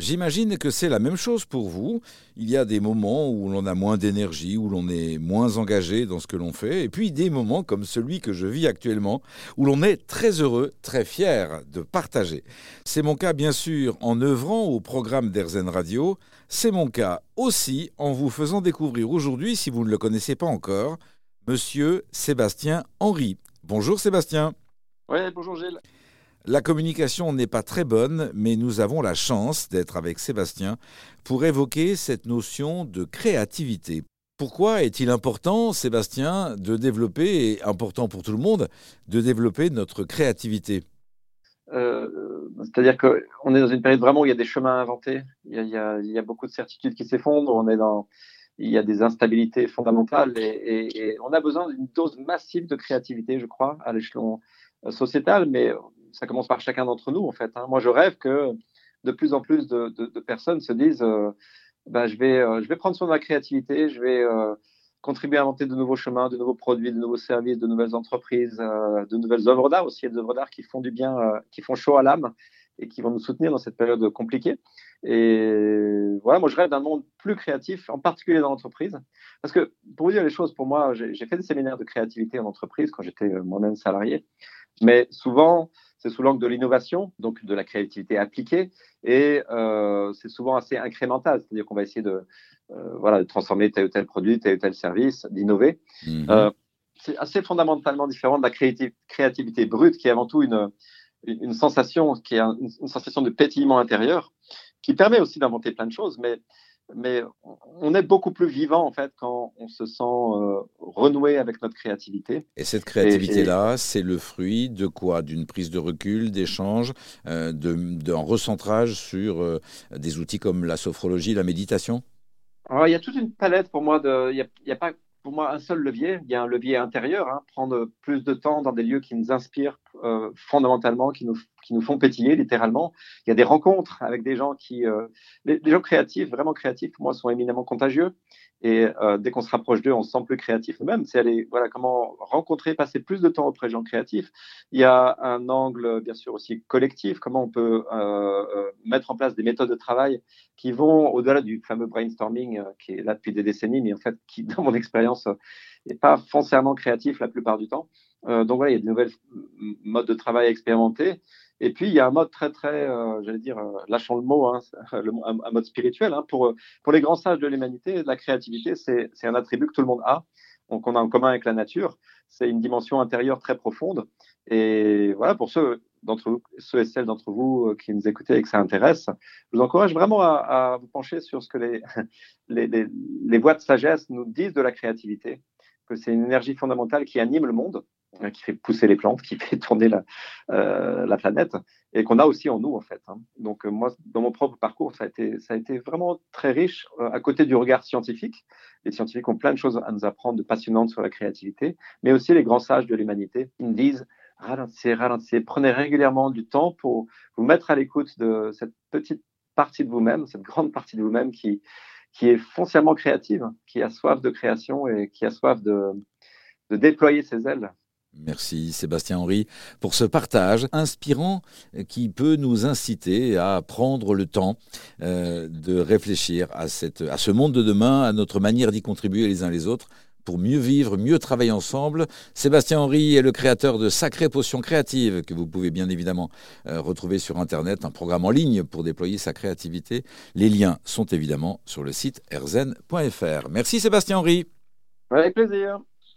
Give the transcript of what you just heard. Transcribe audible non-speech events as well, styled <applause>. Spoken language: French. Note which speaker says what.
Speaker 1: J'imagine que c'est la même chose pour vous. Il y a des moments où l'on a moins d'énergie, où l'on est moins engagé dans ce que l'on fait, et puis des moments comme celui que je vis actuellement, où l'on est très heureux, très fier de partager. C'est mon cas bien sûr en œuvrant au programme d'Erzen Radio, c'est mon cas aussi en vous faisant découvrir aujourd'hui, si vous ne le connaissez pas encore, Monsieur Sébastien Henry. Bonjour Sébastien.
Speaker 2: Oui, bonjour Gilles.
Speaker 1: La communication n'est pas très bonne, mais nous avons la chance d'être avec Sébastien pour évoquer cette notion de créativité. Pourquoi est-il important, Sébastien, de développer, et important pour tout le monde, de développer notre créativité?
Speaker 2: Euh, C'est-à-dire qu'on est dans une période vraiment où il y a des chemins à inventer, il y a, beaucoup de certitudes qui s'effondrent, on est dans, il y a des instabilités fondamentales et, et on a besoin d'une dose massive de créativité, je crois, à l'échelon euh, sociétal, mais ça commence par chacun d'entre nous, en fait. Hein. Moi, je rêve que de plus en plus de, personnes se disent bah, je, vais, euh, je vais prendre soin de la créativité, je vais euh, contribuer à inventer de nouveaux chemins, de nouveaux produits, de nouveaux services, de nouvelles entreprises, de nouvelles œuvres d'art aussi, des œuvres d'art qui font du bien, qui font chaud à l'âme et qui vont nous soutenir dans cette période compliquée. Et voilà, moi, je rêve d'un monde plus créatif, en particulier dans l'entreprise. Parce que, pour vous dire les choses, pour moi, j'ai fait des séminaires de créativité en entreprise quand j'étais moi-même salarié. Mais souvent, c'est sous l'angle de l'innovation, donc de la créativité appliquée, et euh, c'est souvent assez incrémental, c'est-à-dire qu'on va essayer de, euh, voilà, de transformer tel ou tel produit, tel ou tel service, d'innover. Mhm. Euh, c'est assez fondamentalement différent de la créativité brute, qui est avant tout une, une sensation, qui est une, une sensation de pétillement intérieur, qui permet aussi d'inventer plein de choses, mais mais on est beaucoup plus vivant en fait quand on se sent euh, renoué avec notre créativité.
Speaker 1: Et cette créativité-là, c'est le fruit de quoi? D'une prise de recul, d'échange, euh, d'un recentrage sur euh, des outils comme la sophrologie, la méditation?
Speaker 2: Alors, Il y a toute une palette pour moi. Il n'y a, pas pour moi un seul levier. Il y a un levier intérieur, hein, prendre plus de temps dans des lieux qui nous inspirent fondamentalement, qui nous qui nous font pétiller littéralement. Il y a des rencontres avec des gens qui, euh, les, gens créatifs, vraiment créatifs, pour moi, sont éminemment contagieux. Et euh, dès qu'on se rapproche d'eux, on se sent plus créatif nous-mêmes. C'est aller, voilà, comment rencontrer, passer plus de temps auprès de gens créatifs. Il y a un angle, bien sûr, aussi collectif. Comment on peut euh, mettre en place des méthodes de travail qui vont au-delà du fameux brainstorming qui est là depuis des décennies, mais en fait, qui, <laughs> dans mon expérience, n'est pas foncièrement créatif la plupart du temps. donc voilà, il y a de nouvelles modes de travail à expérimenter. Et puis, il y a un mode très, très, euh, j'allais dire, euh, lâchons le mot, hein, <laughs> un, mode spirituel. Hein, pour, pour les grands sages de l'humanité, la créativité, c'est un attribut que tout le monde a, donc on a en commun avec la nature. C'est une dimension intérieure très profonde. Et voilà, pour ceux d'entre vous, ceux et celles d'entre vous euh, qui nous écoutez et que ça intéresse, je vous encourage vraiment à, à vous pencher sur ce que les, <laughs> les, les, les voies de sagesse nous disent de la créativité, que c'est une énergie fondamentale qui anime le monde Hein, qui fait pousser les plantes, qui <laughs> fait tourner la, euh, la planète, et qu'on a aussi en nous, en fait. Hein. Donc, euh, moi, dans mon propre parcours, ça a été, vraiment très riche, euh, à côté du regard scientifique. Les scientifiques ont plein de choses à nous apprendre de passionnantes sur la créativité, mais aussi les grands sages de l'humanité. Ils me disent, ralentissez, ralentissez, prenez régulièrement du temps pour vous mettre à l'écoute de cette petite partie de vous-même, cette grande partie de vous-même qui, qui est foncièrement créative, qui a soif de création et qui a soif de, déployer ses ailes.
Speaker 1: Merci Sébastien Henry pour ce partage inspirant qui peut nous inciter à prendre le temps euh, de réfléchir à, cette, à ce monde de demain, à notre manière d'y contribuer les uns les autres pour mieux vivre, mieux travailler ensemble. Sébastien Henry est le créateur de Sacrées Potions Créatives que vous pouvez bien évidemment euh, retrouver sur Internet, un programme en ligne pour déployer sa créativité. Les liens sont évidemment sur le site erzen.fr. Merci Sébastien Henry.
Speaker 2: Avec plaisir.